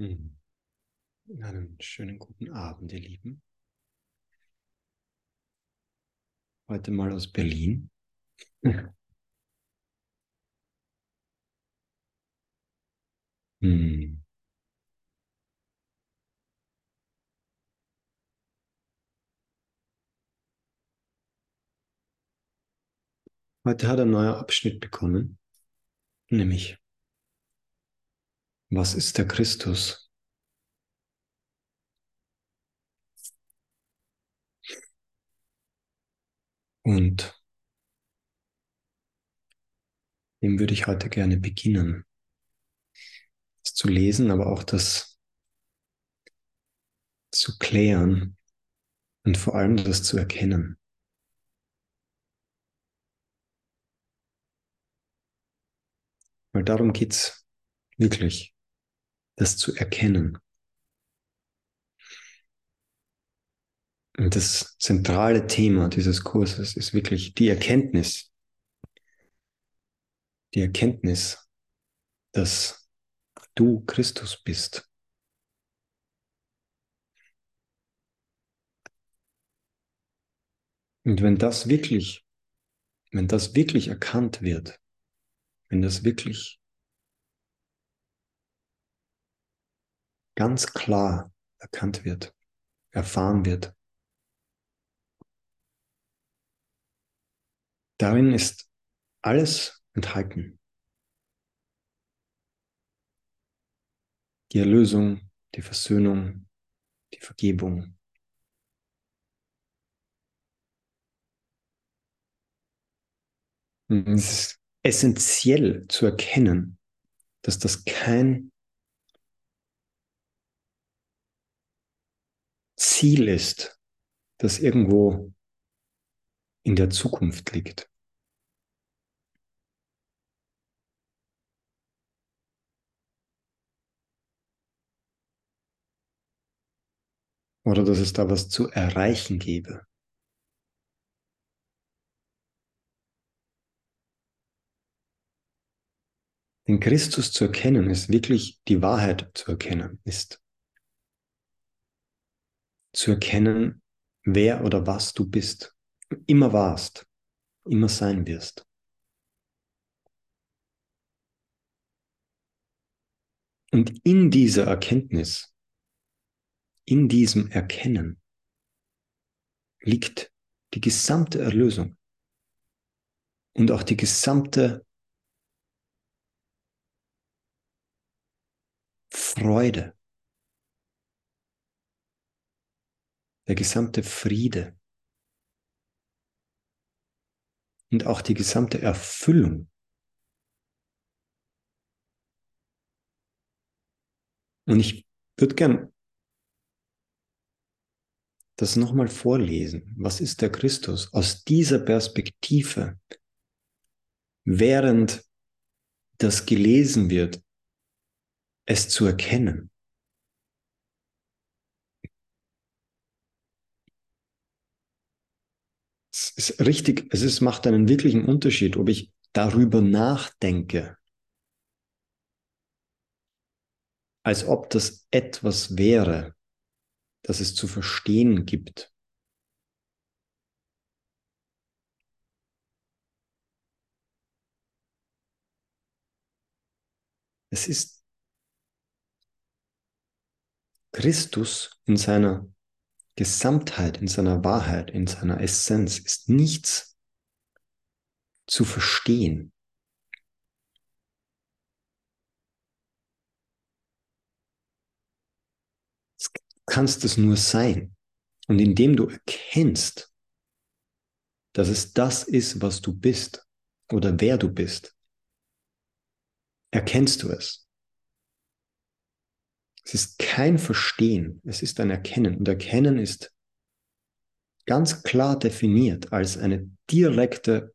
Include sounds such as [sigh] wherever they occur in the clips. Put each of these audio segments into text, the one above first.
Hm. Einen schönen guten Abend, ihr Lieben. Heute mal aus Berlin. [laughs] Hm. Heute hat ein neuer Abschnitt begonnen, nämlich, was ist der Christus? Und dem würde ich heute gerne beginnen, das zu lesen, aber auch das zu klären und vor allem das zu erkennen. Weil darum geht's wirklich, das zu erkennen. Und das zentrale Thema dieses Kurses ist wirklich die Erkenntnis. Die Erkenntnis, dass du Christus bist. Und wenn das wirklich, wenn das wirklich erkannt wird, wenn das wirklich ganz klar erkannt wird, erfahren wird, darin ist alles enthalten. Die Erlösung, die Versöhnung, die Vergebung. Es ist essentiell zu erkennen, dass das kein Ziel ist, das irgendwo in der Zukunft liegt. Oder dass es da was zu erreichen gäbe. Den Christus zu erkennen ist wirklich die Wahrheit zu erkennen, ist zu erkennen, wer oder was du bist, immer warst, immer sein wirst. Und in dieser Erkenntnis, in diesem Erkennen liegt die gesamte Erlösung und auch die gesamte Freude, der gesamte Friede und auch die gesamte Erfüllung. Und ich würde gern das nochmal vorlesen. Was ist der Christus aus dieser Perspektive? Während das gelesen wird, es zu erkennen. Es ist richtig, es ist, macht einen wirklichen Unterschied, ob ich darüber nachdenke, als ob das etwas wäre, das es zu verstehen gibt. Es ist Christus in seiner Gesamtheit, in seiner Wahrheit, in seiner Essenz ist nichts zu verstehen. Du kannst es nur sein. Und indem du erkennst, dass es das ist, was du bist oder wer du bist, erkennst du es. Es ist kein Verstehen, es ist ein Erkennen. Und Erkennen ist ganz klar definiert als eine direkte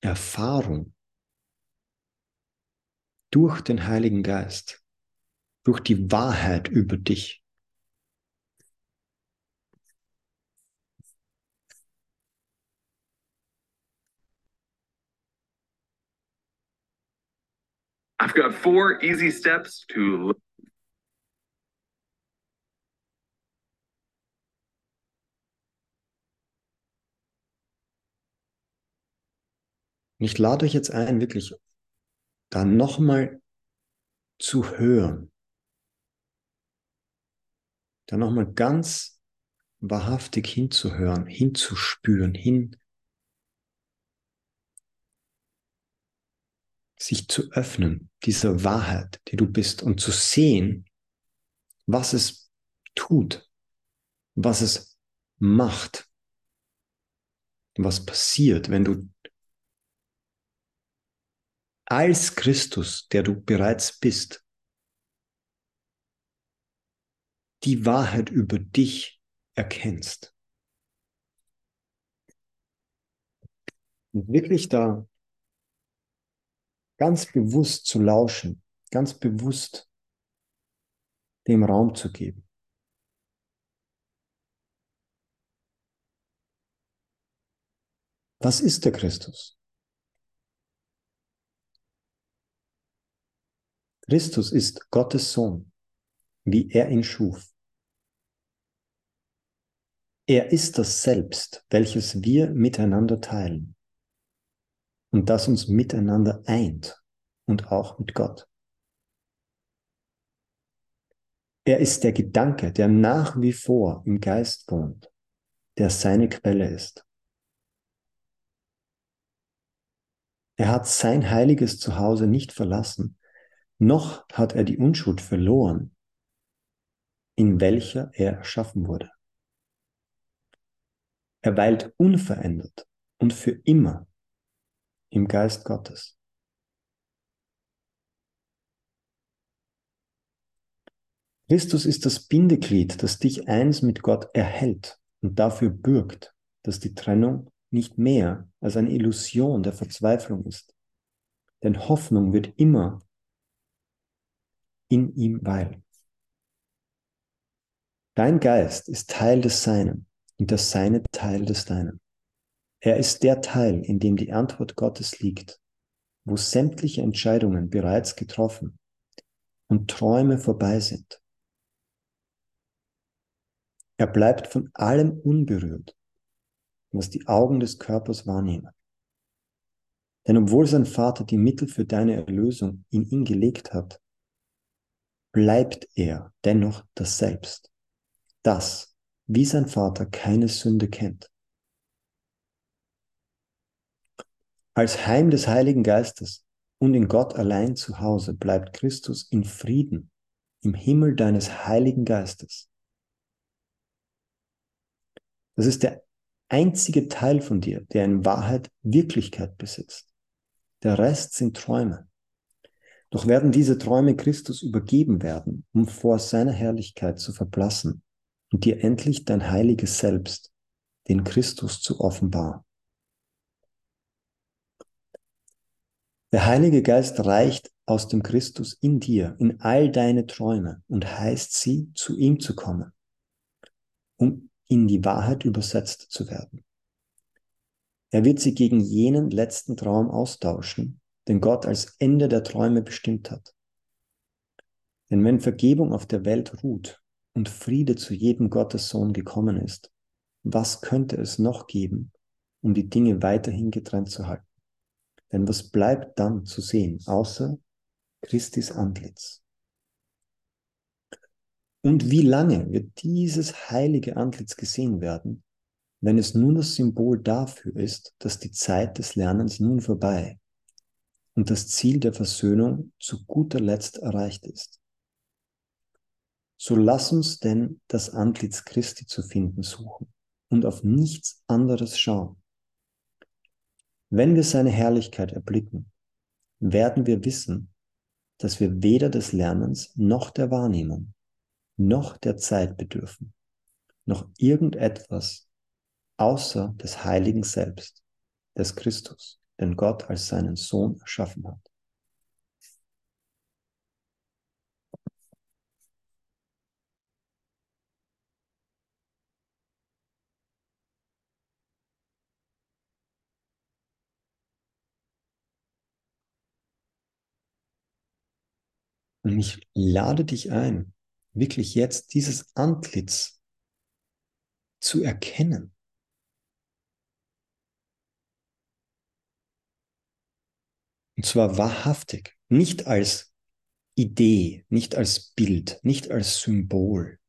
Erfahrung durch den Heiligen Geist, durch die Wahrheit über dich. I've got four easy steps to Ich lade euch jetzt ein, wirklich da nochmal zu hören. Da nochmal ganz wahrhaftig hinzuhören, hinzuspüren, hin sich zu öffnen, dieser Wahrheit, die du bist, und zu sehen, was es tut, was es macht, was passiert, wenn du als Christus, der du bereits bist, die Wahrheit über dich erkennst. Und wirklich da ganz bewusst zu lauschen, ganz bewusst dem Raum zu geben. Was ist der Christus? Christus ist Gottes Sohn, wie er ihn schuf. Er ist das Selbst, welches wir miteinander teilen und das uns miteinander eint und auch mit Gott. Er ist der Gedanke, der nach wie vor im Geist wohnt, der seine Quelle ist. Er hat sein heiliges Zuhause nicht verlassen, noch hat er die Unschuld verloren, in welcher er erschaffen wurde. Er weilt unverändert und für immer im Geist Gottes. Christus ist das Bindeglied, das dich eins mit Gott erhält und dafür bürgt, dass die Trennung nicht mehr als eine Illusion der Verzweiflung ist. Denn Hoffnung wird immer in ihm weilen. Dein Geist ist Teil des Seinen und der Seine Teil des Deinen. Er ist der Teil, in dem die Antwort Gottes liegt, wo sämtliche Entscheidungen bereits getroffen und Träume vorbei sind. Er bleibt von allem unberührt, was die Augen des Körpers wahrnehmen. Denn obwohl sein Vater die Mittel für deine Erlösung in ihn gelegt hat, bleibt er dennoch das Selbst, das, wie sein Vater, keine Sünde kennt. Als Heim des Heiligen Geistes und in Gott allein zu Hause bleibt Christus in Frieden im Himmel deines Heiligen Geistes. Das ist der einzige Teil von dir, der in Wahrheit Wirklichkeit besitzt. Der Rest sind Träume. Doch werden diese Träume Christus übergeben werden, um vor seiner Herrlichkeit zu verblassen und dir endlich dein heiliges Selbst, den Christus zu offenbaren. Der Heilige Geist reicht aus dem Christus in dir, in all deine Träume und heißt sie, zu ihm zu kommen, um in die Wahrheit übersetzt zu werden. Er wird sie gegen jenen letzten Traum austauschen, den Gott als Ende der Träume bestimmt hat. Denn wenn Vergebung auf der Welt ruht und Friede zu jedem Gottes Sohn gekommen ist, was könnte es noch geben, um die Dinge weiterhin getrennt zu halten? Denn was bleibt dann zu sehen, außer Christis Antlitz? Und wie lange wird dieses heilige Antlitz gesehen werden, wenn es nun das Symbol dafür ist, dass die Zeit des Lernens nun vorbei und das Ziel der Versöhnung zu guter Letzt erreicht ist? So lass uns denn das Antlitz Christi zu finden suchen und auf nichts anderes schauen. Wenn wir seine Herrlichkeit erblicken, werden wir wissen, dass wir weder des Lernens noch der Wahrnehmung noch der Zeit bedürfen, noch irgendetwas außer des Heiligen Selbst, des Christus, den Gott als seinen Sohn erschaffen hat. Und ich lade dich ein, wirklich jetzt dieses Antlitz zu erkennen. Und zwar wahrhaftig, nicht als Idee, nicht als Bild, nicht als Symbol,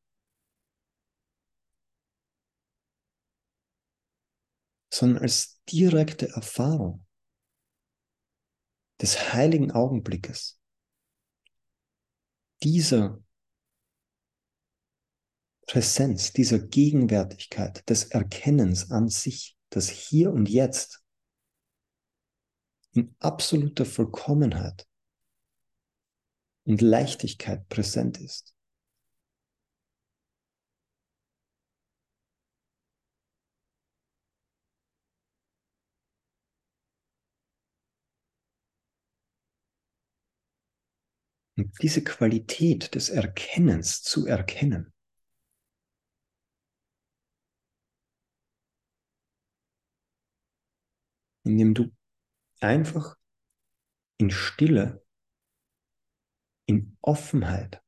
sondern als direkte Erfahrung des heiligen Augenblickes, dieser Präsenz, dieser Gegenwärtigkeit, des Erkennens an sich, das hier und jetzt in absoluter Vollkommenheit und Leichtigkeit präsent ist. Und diese Qualität des Erkennens zu erkennen, indem du einfach in Stille, in Offenheit,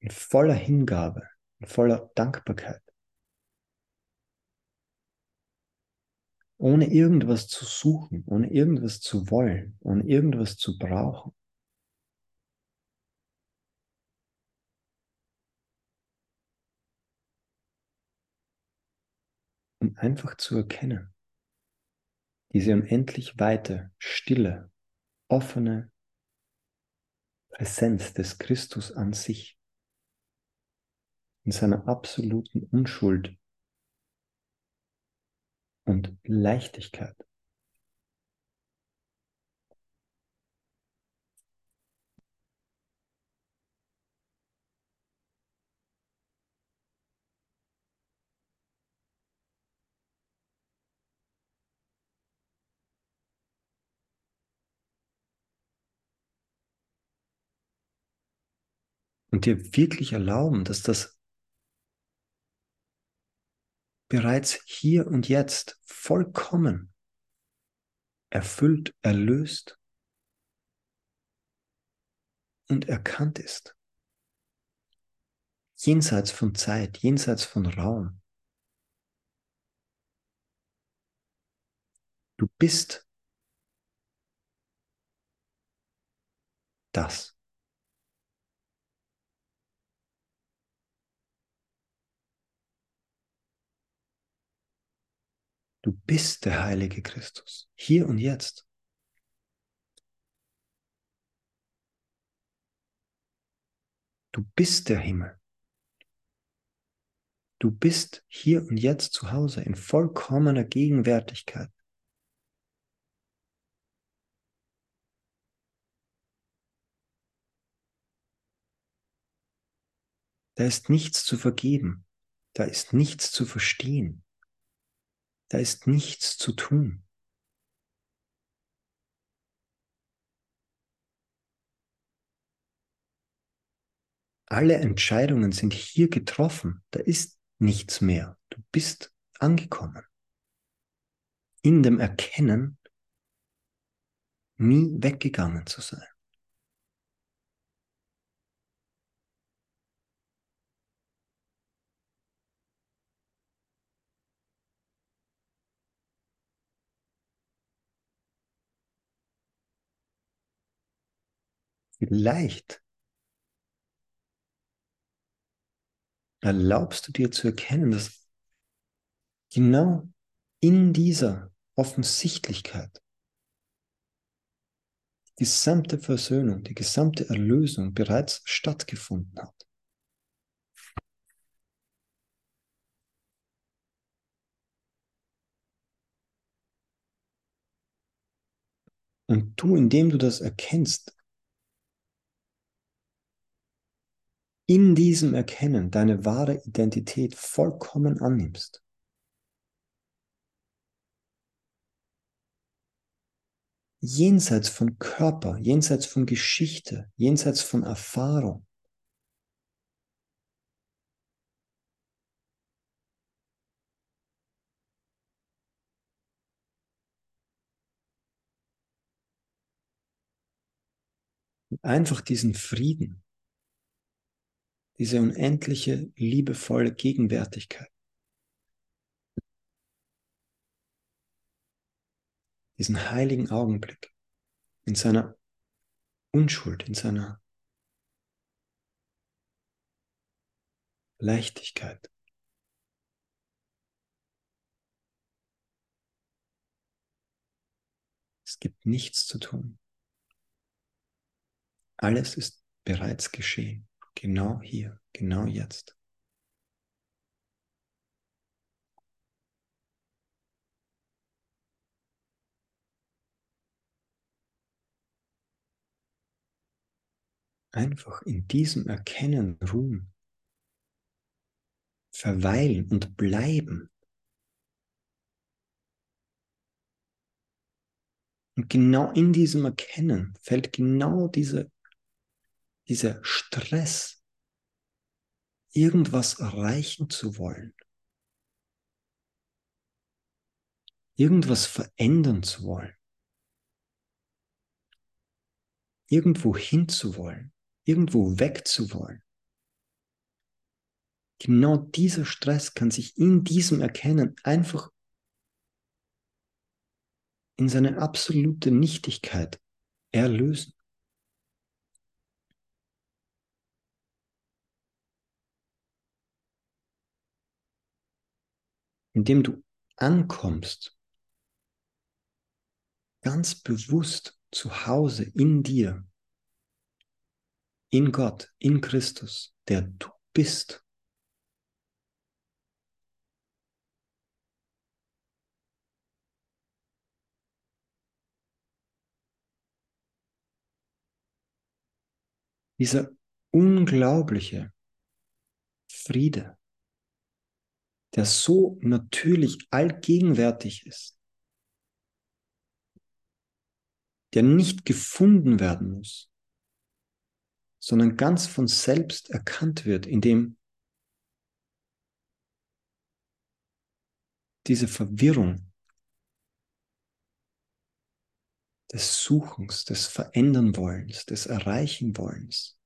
in voller Hingabe, in voller Dankbarkeit, ohne irgendwas zu suchen, ohne irgendwas zu wollen, ohne irgendwas zu brauchen. Einfach zu erkennen, diese unendlich weite, stille, offene Präsenz des Christus an sich in seiner absoluten Unschuld und Leichtigkeit. Dir wirklich erlauben, dass das bereits hier und jetzt vollkommen erfüllt, erlöst und erkannt ist. Jenseits von Zeit, jenseits von Raum. Du bist das. Du bist der heilige Christus, hier und jetzt. Du bist der Himmel. Du bist hier und jetzt zu Hause in vollkommener Gegenwärtigkeit. Da ist nichts zu vergeben. Da ist nichts zu verstehen. Da ist nichts zu tun. Alle Entscheidungen sind hier getroffen. Da ist nichts mehr. Du bist angekommen. In dem Erkennen, nie weggegangen zu sein. Vielleicht erlaubst du dir zu erkennen, dass genau in dieser Offensichtlichkeit die gesamte Versöhnung, die gesamte Erlösung bereits stattgefunden hat. Und du, indem du das erkennst, in diesem Erkennen deine wahre Identität vollkommen annimmst. Jenseits von Körper, jenseits von Geschichte, jenseits von Erfahrung. einfach diesen Frieden, diese unendliche, liebevolle Gegenwärtigkeit. diesen heiligen Augenblick in seiner Unschuld, in seiner Leichtigkeit. Es gibt nichts zu tun. Alles ist bereits geschehen. Genau hier, genau jetzt. Einfach in diesem Erkennen ruhen, verweilen und bleiben. Und genau in diesem Erkennen fällt genau diese, dieser Stress, irgendwas erreichen zu wollen, irgendwas verändern zu wollen, irgendwo hinzuwollen, irgendwo wegzuwollen. Genau dieser Stress kann sich in diesem Erkennen einfach in seine absolute Nichtigkeit erlösen. Indem du ankommst, ganz bewusst zu Hause in dir, in Gott, in Christus, der du bist. Dieser unglaubliche Friede, der so natürlich allgegenwärtig ist, der nicht gefunden werden muss, sondern ganz von selbst erkannt wird, indem diese Verwirrung des Suchens, des Verändern Wollens, des Erreichen Wollens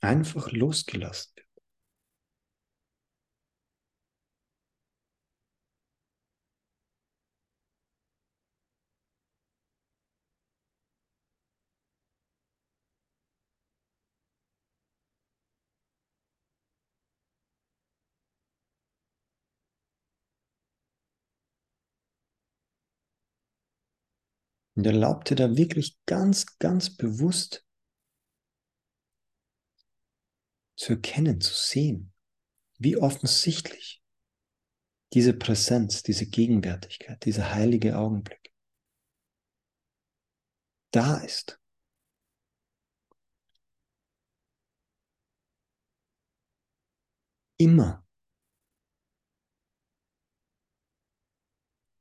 einfach losgelassen wird. Und erlaub dir da wirklich ganz, ganz bewusst zu erkennen, zu sehen, wie offensichtlich diese Präsenz, diese Gegenwärtigkeit, dieser heilige Augenblick da ist. Immer.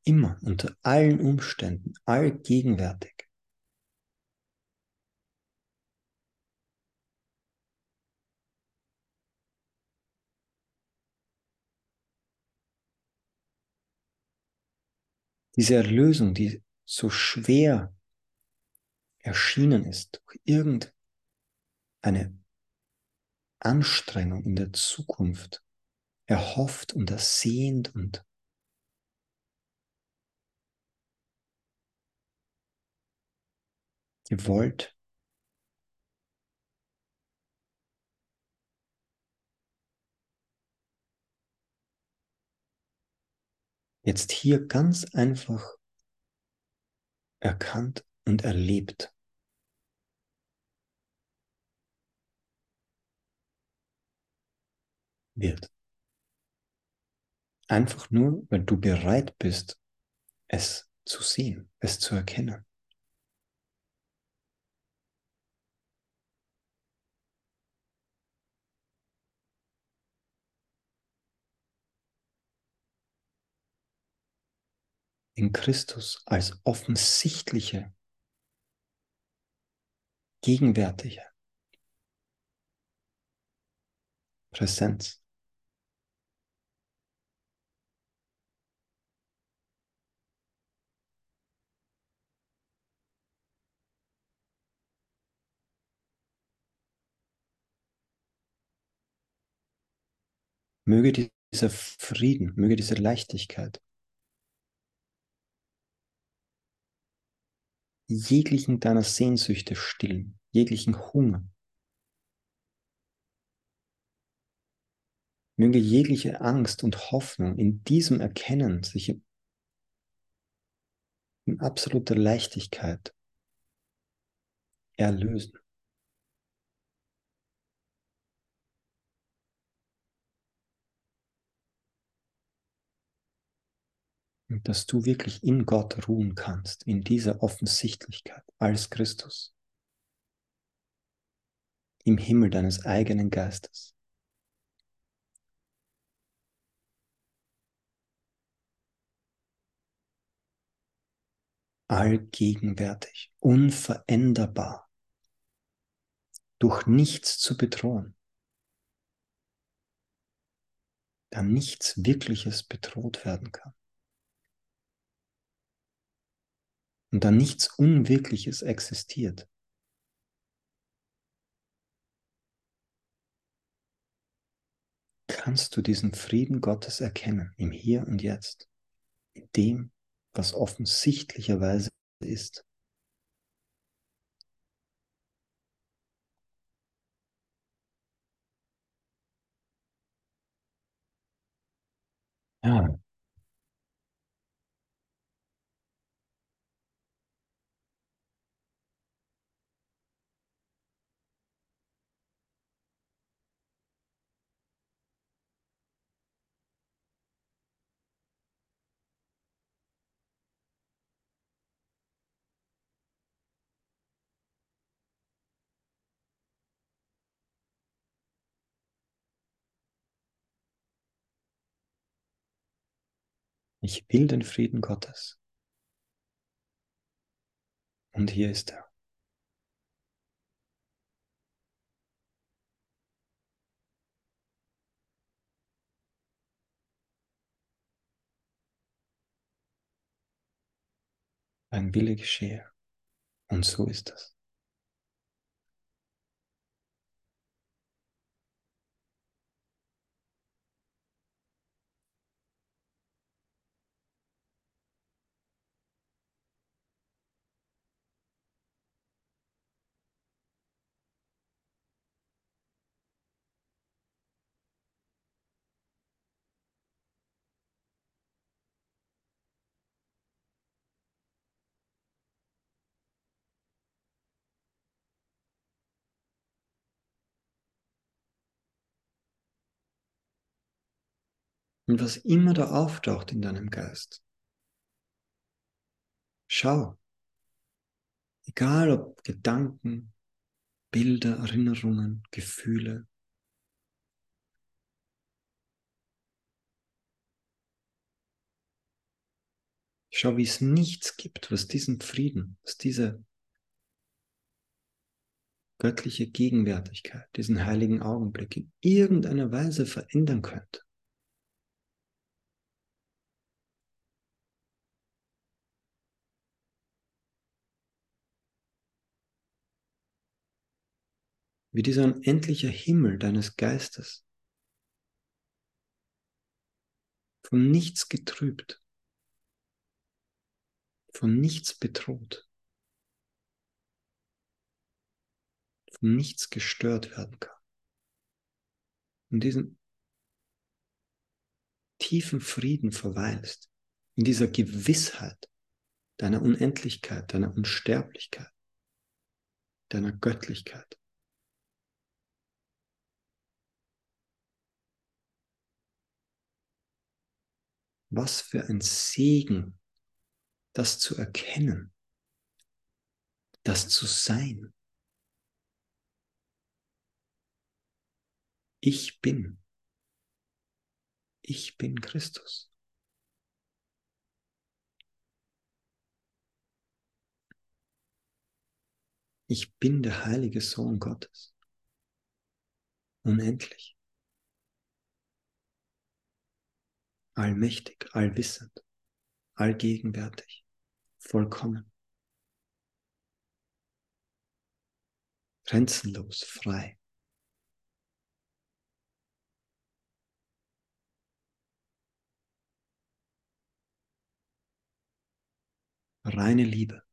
Immer, unter allen Umständen, allgegenwärtig. Diese Erlösung, die so schwer erschienen ist, durch irgendeine Anstrengung in der Zukunft, erhofft und ersehnt und gewollt. Jetzt hier ganz einfach erkannt und erlebt. wird. Einfach nur, weil du bereit bist, es zu sehen, es zu erkennen. In Christus als offensichtliche, gegenwärtige Präsenz. Möge dieser Frieden, möge diese Leichtigkeit jeglichen deiner Sehnsüchte stillen, jeglichen Hunger. Möge jegliche Angst und Hoffnung in diesem Erkennen sich in, absoluter Leichtigkeit erlösen. Dass du wirklich in Gott ruhen kannst, in dieser Offensichtlichkeit als Christus, im Himmel deines eigenen Geistes. allgegenwärtig, unveränderbar, durch nichts zu bedrohen, da nichts Wirkliches bedroht werden kann. Und da nichts Unwirkliches existiert. Kannst du diesen Frieden Gottes erkennen im Hier und Jetzt, in dem, was offensichtlicherweise ist. Ja. Ich will den Frieden Gottes. Und hier ist er. Ein Wille geschehe. Und so ist es. Und was immer da auftaucht in deinem Geist, schau, egal ob Gedanken, Bilder, Erinnerungen, Gefühle, Schau, wie es nichts gibt, was diesen Frieden, was diese göttliche Gegenwärtigkeit, diesen heiligen Augenblick in irgendeiner Weise verändern könnte. Wie dieser unendliche Himmel deines Geistes, von nichts getrübt, von nichts bedroht, von nichts gestört werden kann. In diesem tiefen Frieden verweilst, in dieser Gewissheit deiner Unendlichkeit, deiner Unsterblichkeit, deiner Göttlichkeit. Was für ein Segen, das zu erkennen, das zu sein. Ich bin. Ich bin Christus. Ich bin der heilige Sohn Gottes. Unendlich. Allmächtig, allwissend, allgegenwärtig, vollkommen, grenzenlos, frei. Reine Liebe.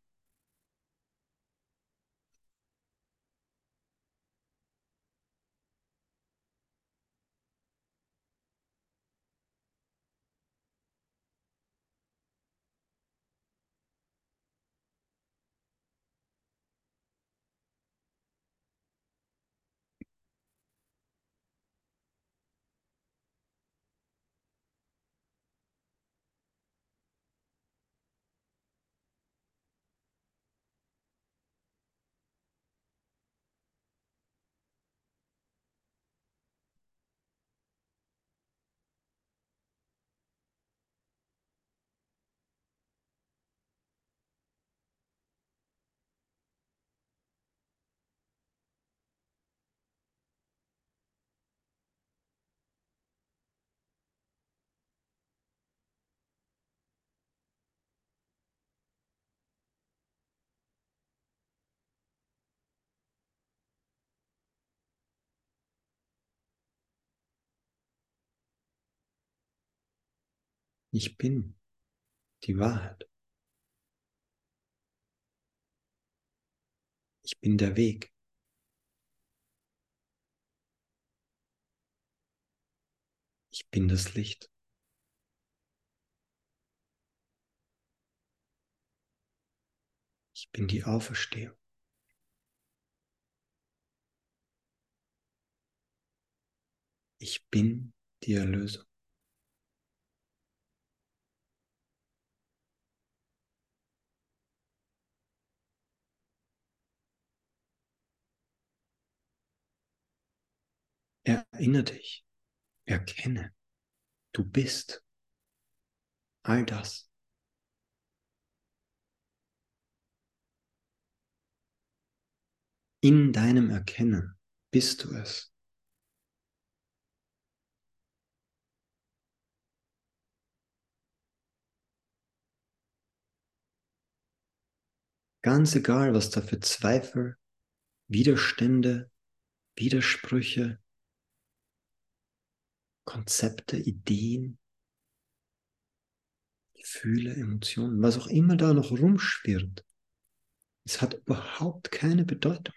Ich bin die Wahrheit. Ich bin der Weg. Ich bin das Licht. Ich bin die Auferstehung. Ich bin die Erlösung. Erinnere dich, erkenne, du bist all das. In deinem Erkennen bist du es. Ganz egal, was da für Zweifel, Widerstände, Widersprüche, Konzepte, Ideen, Gefühle, Emotionen, was auch immer da noch rumschwirrt. Es hat überhaupt keine Bedeutung.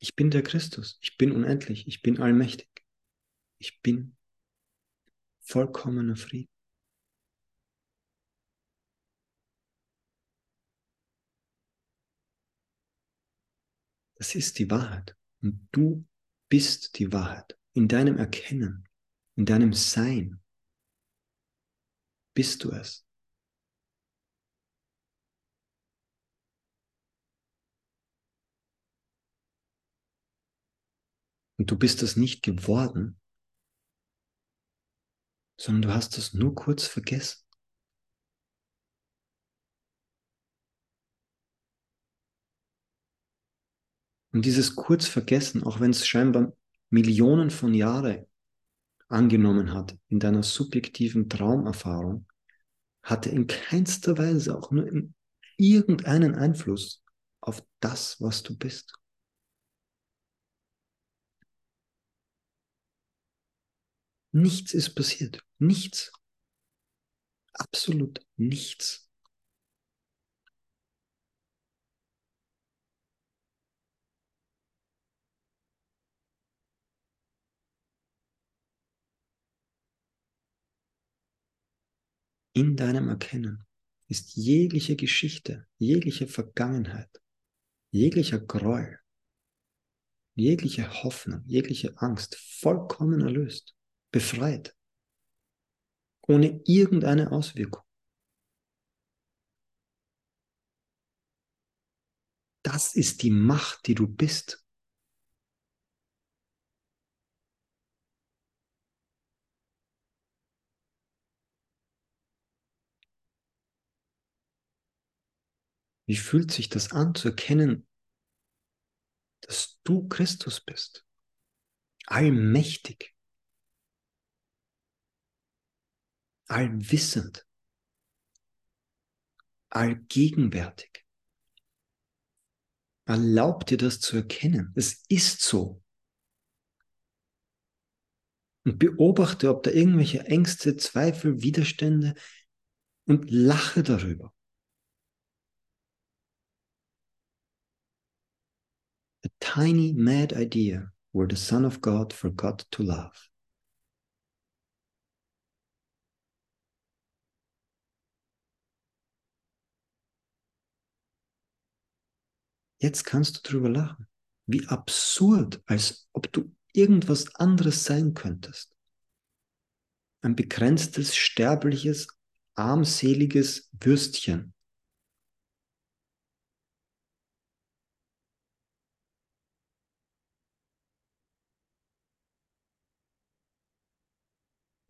Ich bin der Christus, ich bin unendlich, ich bin allmächtig, ich bin vollkommener Frieden. Das ist die Wahrheit. Und du bist die Wahrheit. In deinem Erkennen, in deinem Sein bist du es. Und du bist es nicht geworden, sondern du hast es nur kurz vergessen. Und dieses Kurzvergessen, auch wenn es scheinbar Millionen von Jahren angenommen hat in deiner subjektiven Traumerfahrung, hatte in keinster Weise auch nur irgendeinen Einfluss auf das, was du bist. Nichts ist passiert. Nichts. Absolut nichts. In deinem Erkennen ist jegliche Geschichte, jegliche Vergangenheit, jeglicher Groll, jegliche Hoffnung, jegliche Angst vollkommen erlöst, befreit, ohne irgendeine Auswirkung. Das ist die Macht, die du bist. Wie fühlt sich das an zu erkennen, dass du Christus bist? Allmächtig, allwissend, allgegenwärtig. Erlaub dir das zu erkennen. Es ist so. Und beobachte, ob da irgendwelche Ängste, Zweifel, Widerstände und lache darüber. A tiny mad idea where the Son of God forgot to love. Jetzt kannst du drüber lachen. Wie absurd, als ob du irgendwas anderes sein könntest. Ein begrenztes, sterbliches, armseliges Würstchen,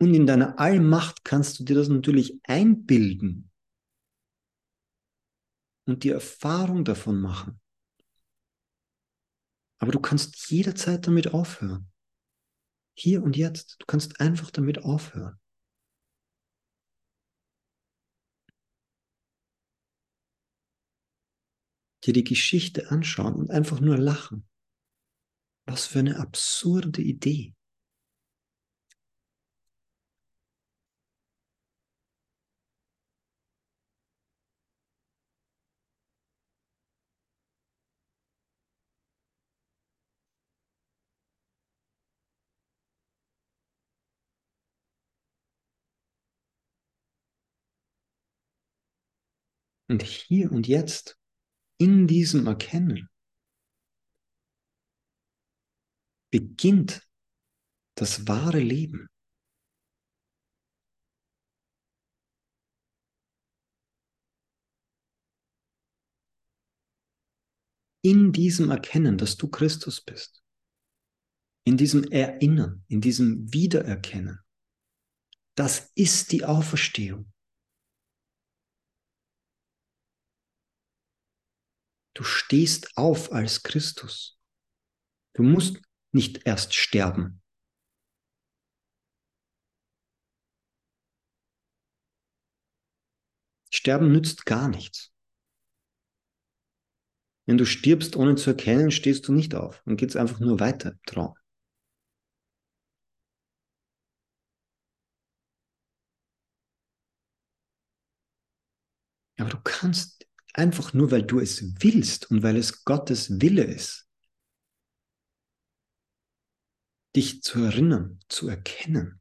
Und in deiner Allmacht kannst du dir das natürlich einbilden und die Erfahrung davon machen. Aber du kannst jederzeit damit aufhören. Hier und jetzt. Du kannst einfach damit aufhören. Dir die Geschichte anschauen und einfach nur lachen. Was für eine absurde Idee. Und hier und jetzt, in diesem Erkennen, beginnt das wahre Leben. In diesem Erkennen, dass du Christus bist, in diesem Erinnern, in diesem Wiedererkennen, das ist die Auferstehung. Du stehst auf als Christus. Du musst nicht erst sterben. Sterben nützt gar nichts. Wenn du stirbst, ohne zu erkennen, stehst du nicht auf. Dann geht es einfach nur weiter im Traum. Aber du kannst einfach nur, weil du es willst und weil es Gottes Wille ist, dich zu erinnern, zu erkennen.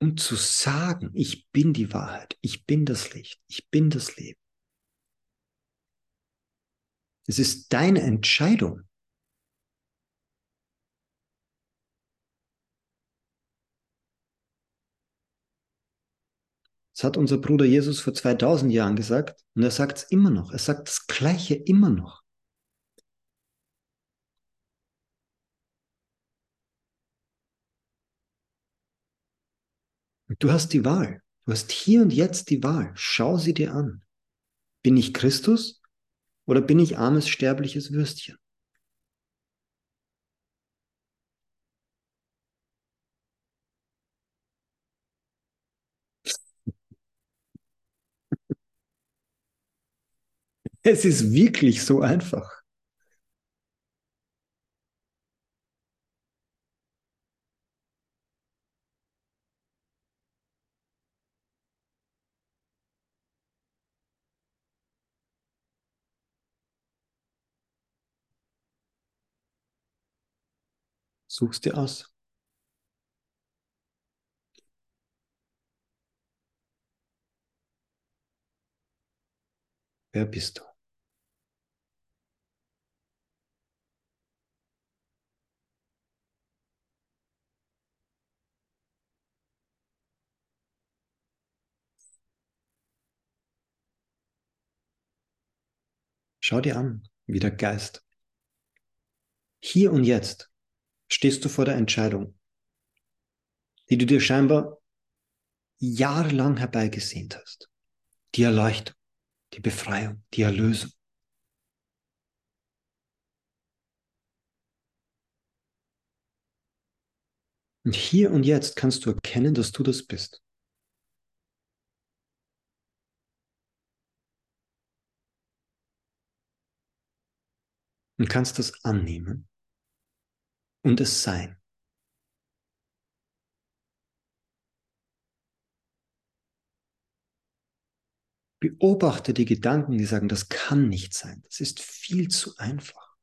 Und zu sagen, ich bin die Wahrheit, ich bin das Licht, ich bin das Leben. Es ist deine Entscheidung. Das hat unser Bruder Jesus vor 2000 Jahren gesagt und er sagt es immer noch. Er sagt das Gleiche immer noch. Du hast die Wahl. Du hast hier und jetzt die Wahl. Schau sie dir an. Bin ich Christus oder bin ich armes sterbliches Würstchen? Es ist wirklich so einfach. Such's dir aus. Wer bist du? Schau dir an, wie der Geist. Hier und jetzt stehst du vor der Entscheidung, die du dir scheinbar jahrelang herbeigesehnt hast. Die Erleuchtung, die Befreiung, die Erlösung. Und hier und jetzt kannst du erkennen, dass du das bist. Und kannst das annehmen und es sein. Beobachte die Gedanken, die sagen, das kann nicht sein. Das ist viel zu einfach.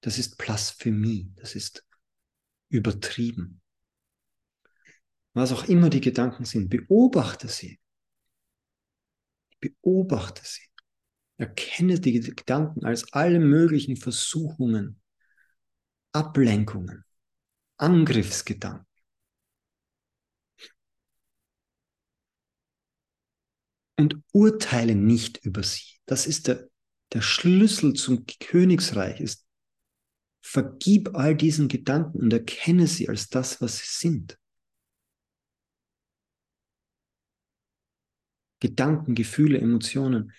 Das ist Blasphemie. Das ist übertrieben. Was auch immer die Gedanken sind, beobachte sie. Beobachte sie. Erkenne die Gedanken als alle möglichen Versuchungen, Ablenkungen, Angriffsgedanken. Und urteile nicht über sie. Das ist der, der Schlüssel zum Königsreich. Ist, vergib all diesen Gedanken und erkenne sie als das, was sie sind. Gedanken, Gefühle, Emotionen,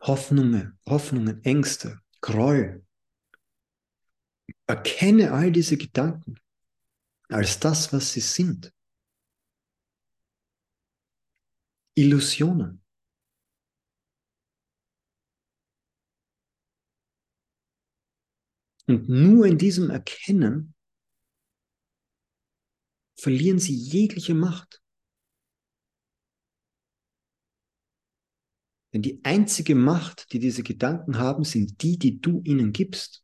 Hoffnungen, Hoffnungen, Ängste, Groll. Erkenne all diese Gedanken als das, was sie sind. Illusionen. Und nur in diesem Erkennen verlieren sie jegliche Macht. Denn die einzige Macht, die diese Gedanken haben, sind die, die du ihnen gibst.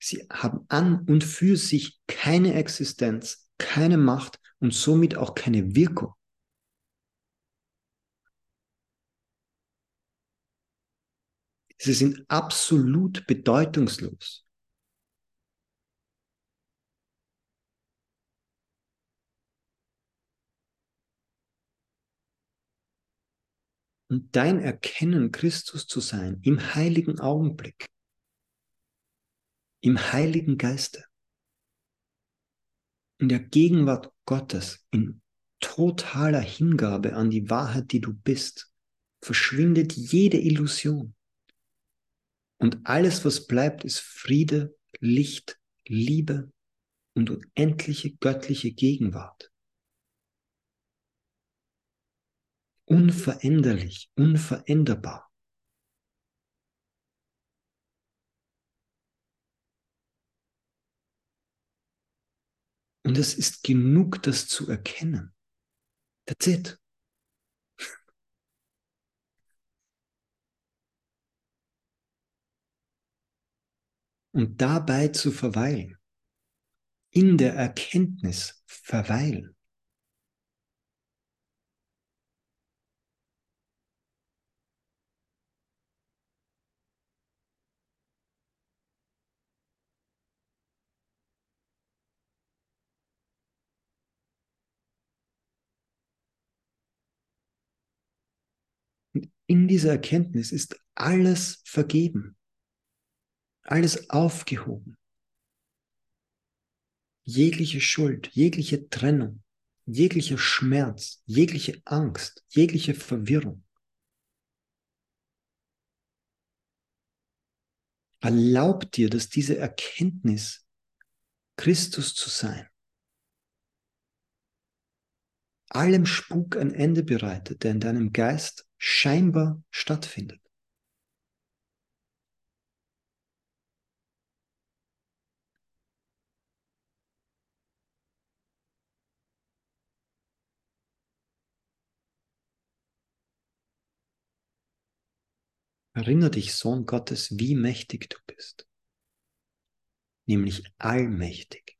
Sie haben an und für sich keine Existenz, keine Macht und somit auch keine Wirkung. Sie sind absolut bedeutungslos. Und dein Erkennen, Christus zu sein, im heiligen Augenblick, im heiligen Geiste, in der Gegenwart Gottes, in totaler Hingabe an die Wahrheit, die du bist, verschwindet jede Illusion. Und alles, was bleibt, ist Friede, Licht, Liebe und unendliche göttliche Gegenwart. Unveränderlich, unveränderbar. Und es ist genug, das zu erkennen. That's it. Und dabei zu verweilen. In der Erkenntnis verweilen. Und in dieser Erkenntnis ist alles vergeben, alles aufgehoben. Jegliche Schuld, jegliche Trennung, jeglicher Schmerz, jegliche Angst, jegliche Verwirrung. Erlaub dir, dass diese Erkenntnis, Christus zu sein, allem Spuk ein Ende bereitet, der in deinem Geist scheinbar stattfindet. Erinnere dich, Sohn Gottes, wie mächtig du bist. Nämlich allmächtig.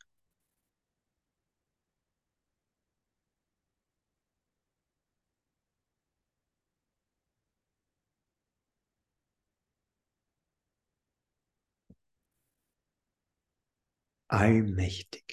Allmächtig.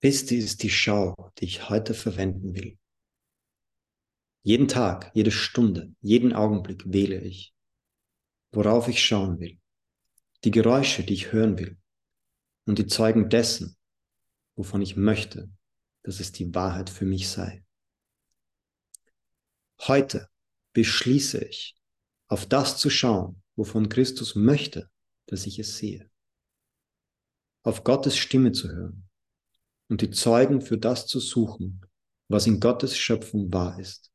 Christi ist die Schau, die ich heute verwenden will. Jeden Tag, jede Stunde, jeden Augenblick wähle ich, worauf ich schauen will, die Geräusche, die ich hören will und die Zeugen dessen, wovon ich möchte, dass es die Wahrheit für mich sei. Heute beschließe ich, auf das zu schauen, wovon Christus möchte, dass ich es sehe. Auf Gottes Stimme zu hören und die Zeugen für das zu suchen, was in Gottes Schöpfung wahr ist.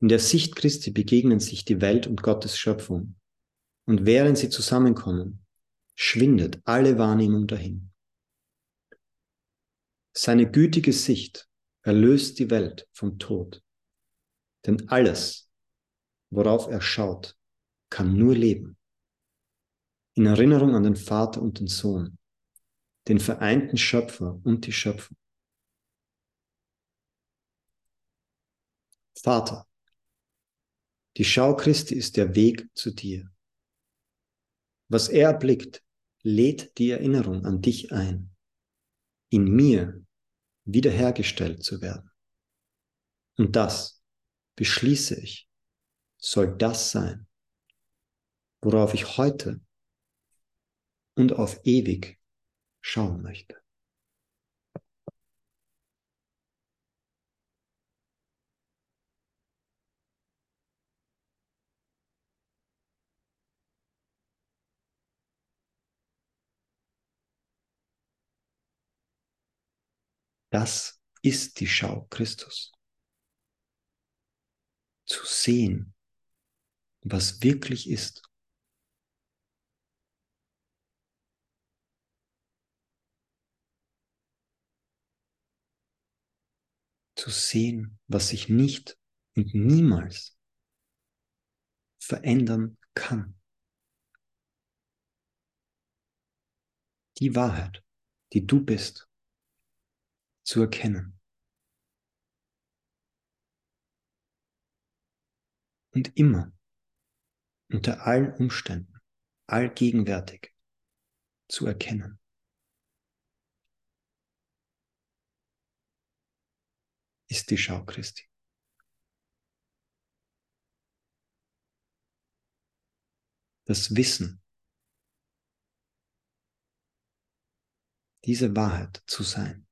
In der Sicht Christi begegnen sich die Welt und Gottes Schöpfung, und während sie zusammenkommen, schwindet alle Wahrnehmung dahin. Seine gütige Sicht erlöst die Welt vom Tod. Denn alles, worauf er schaut, kann nur leben. In Erinnerung an den Vater und den Sohn, den vereinten Schöpfer und die Schöpfung. Vater, die Schau Christi ist der Weg zu dir. Was er erblickt, lädt die Erinnerung an dich ein, in mir wiederhergestellt zu werden. Und das, beschließe ich, soll das sein, worauf ich heute und auf ewig schauen möchte. Das ist die Schau Christus. Zu sehen, was wirklich ist. Zu sehen, was sich nicht und niemals verändern kann. Die Wahrheit, die du bist zu erkennen. Und immer, unter allen Umständen, allgegenwärtig zu erkennen. Ist die Schau Christi. Das Wissen, diese Wahrheit zu sein.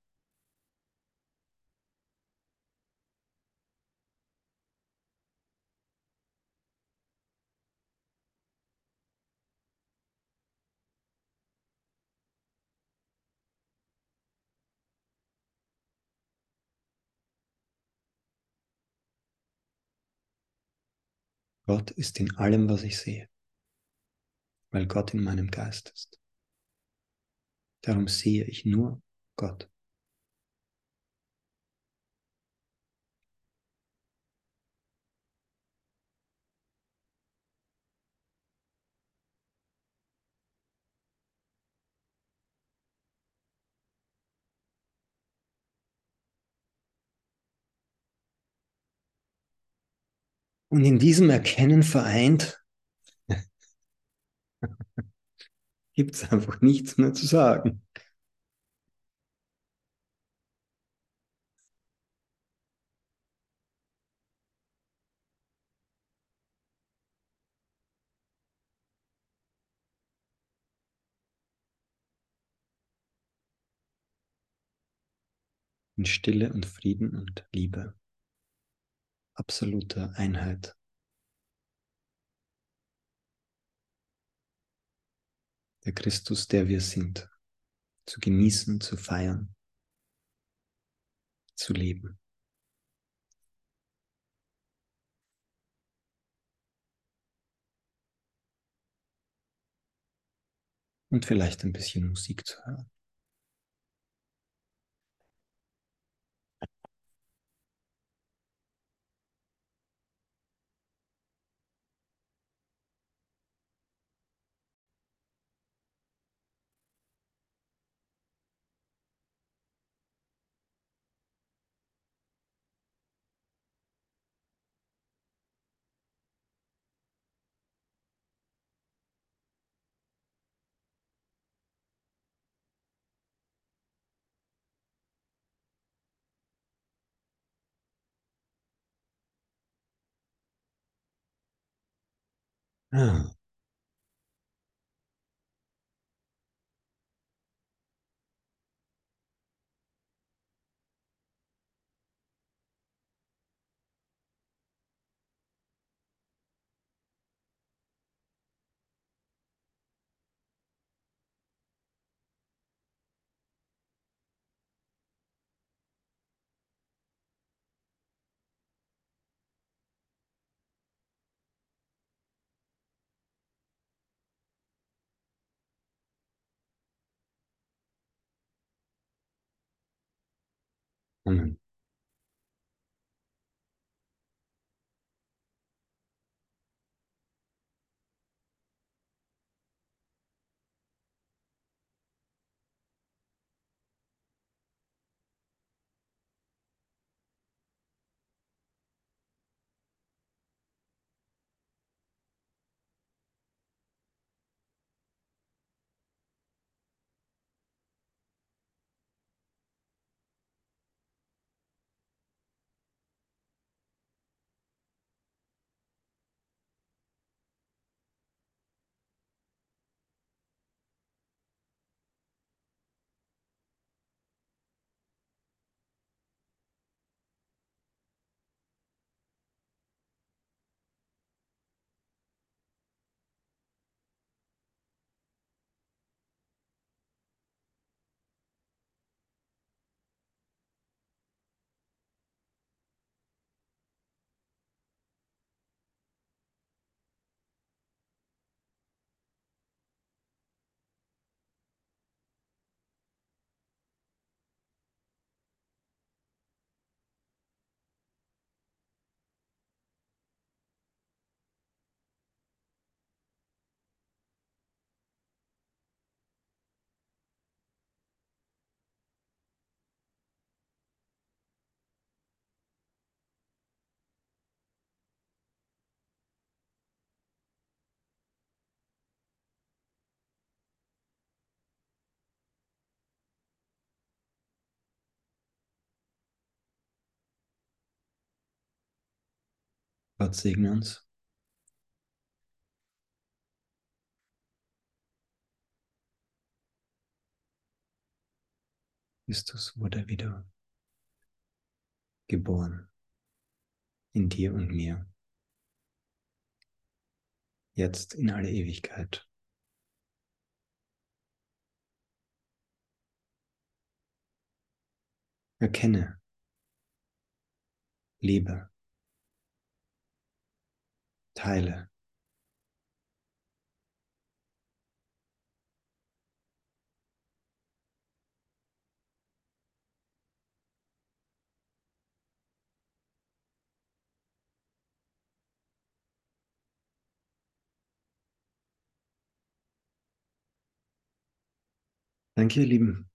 Gott ist in allem, was ich sehe, weil Gott in meinem Geist ist. Darum sehe ich nur Gott. Und in diesem Erkennen vereint [laughs] gibt es einfach nichts mehr zu sagen. In Stille und Frieden und Liebe absoluter Einheit. Der Christus, der wir sind, zu genießen, zu feiern, zu leben. Und vielleicht ein bisschen Musik zu hören. Oh. Amen. Gott segne uns. Christus wurde wieder geboren in dir und mir. Jetzt in alle Ewigkeit. Erkenne, liebe, teile. Danke, ihr Lieben.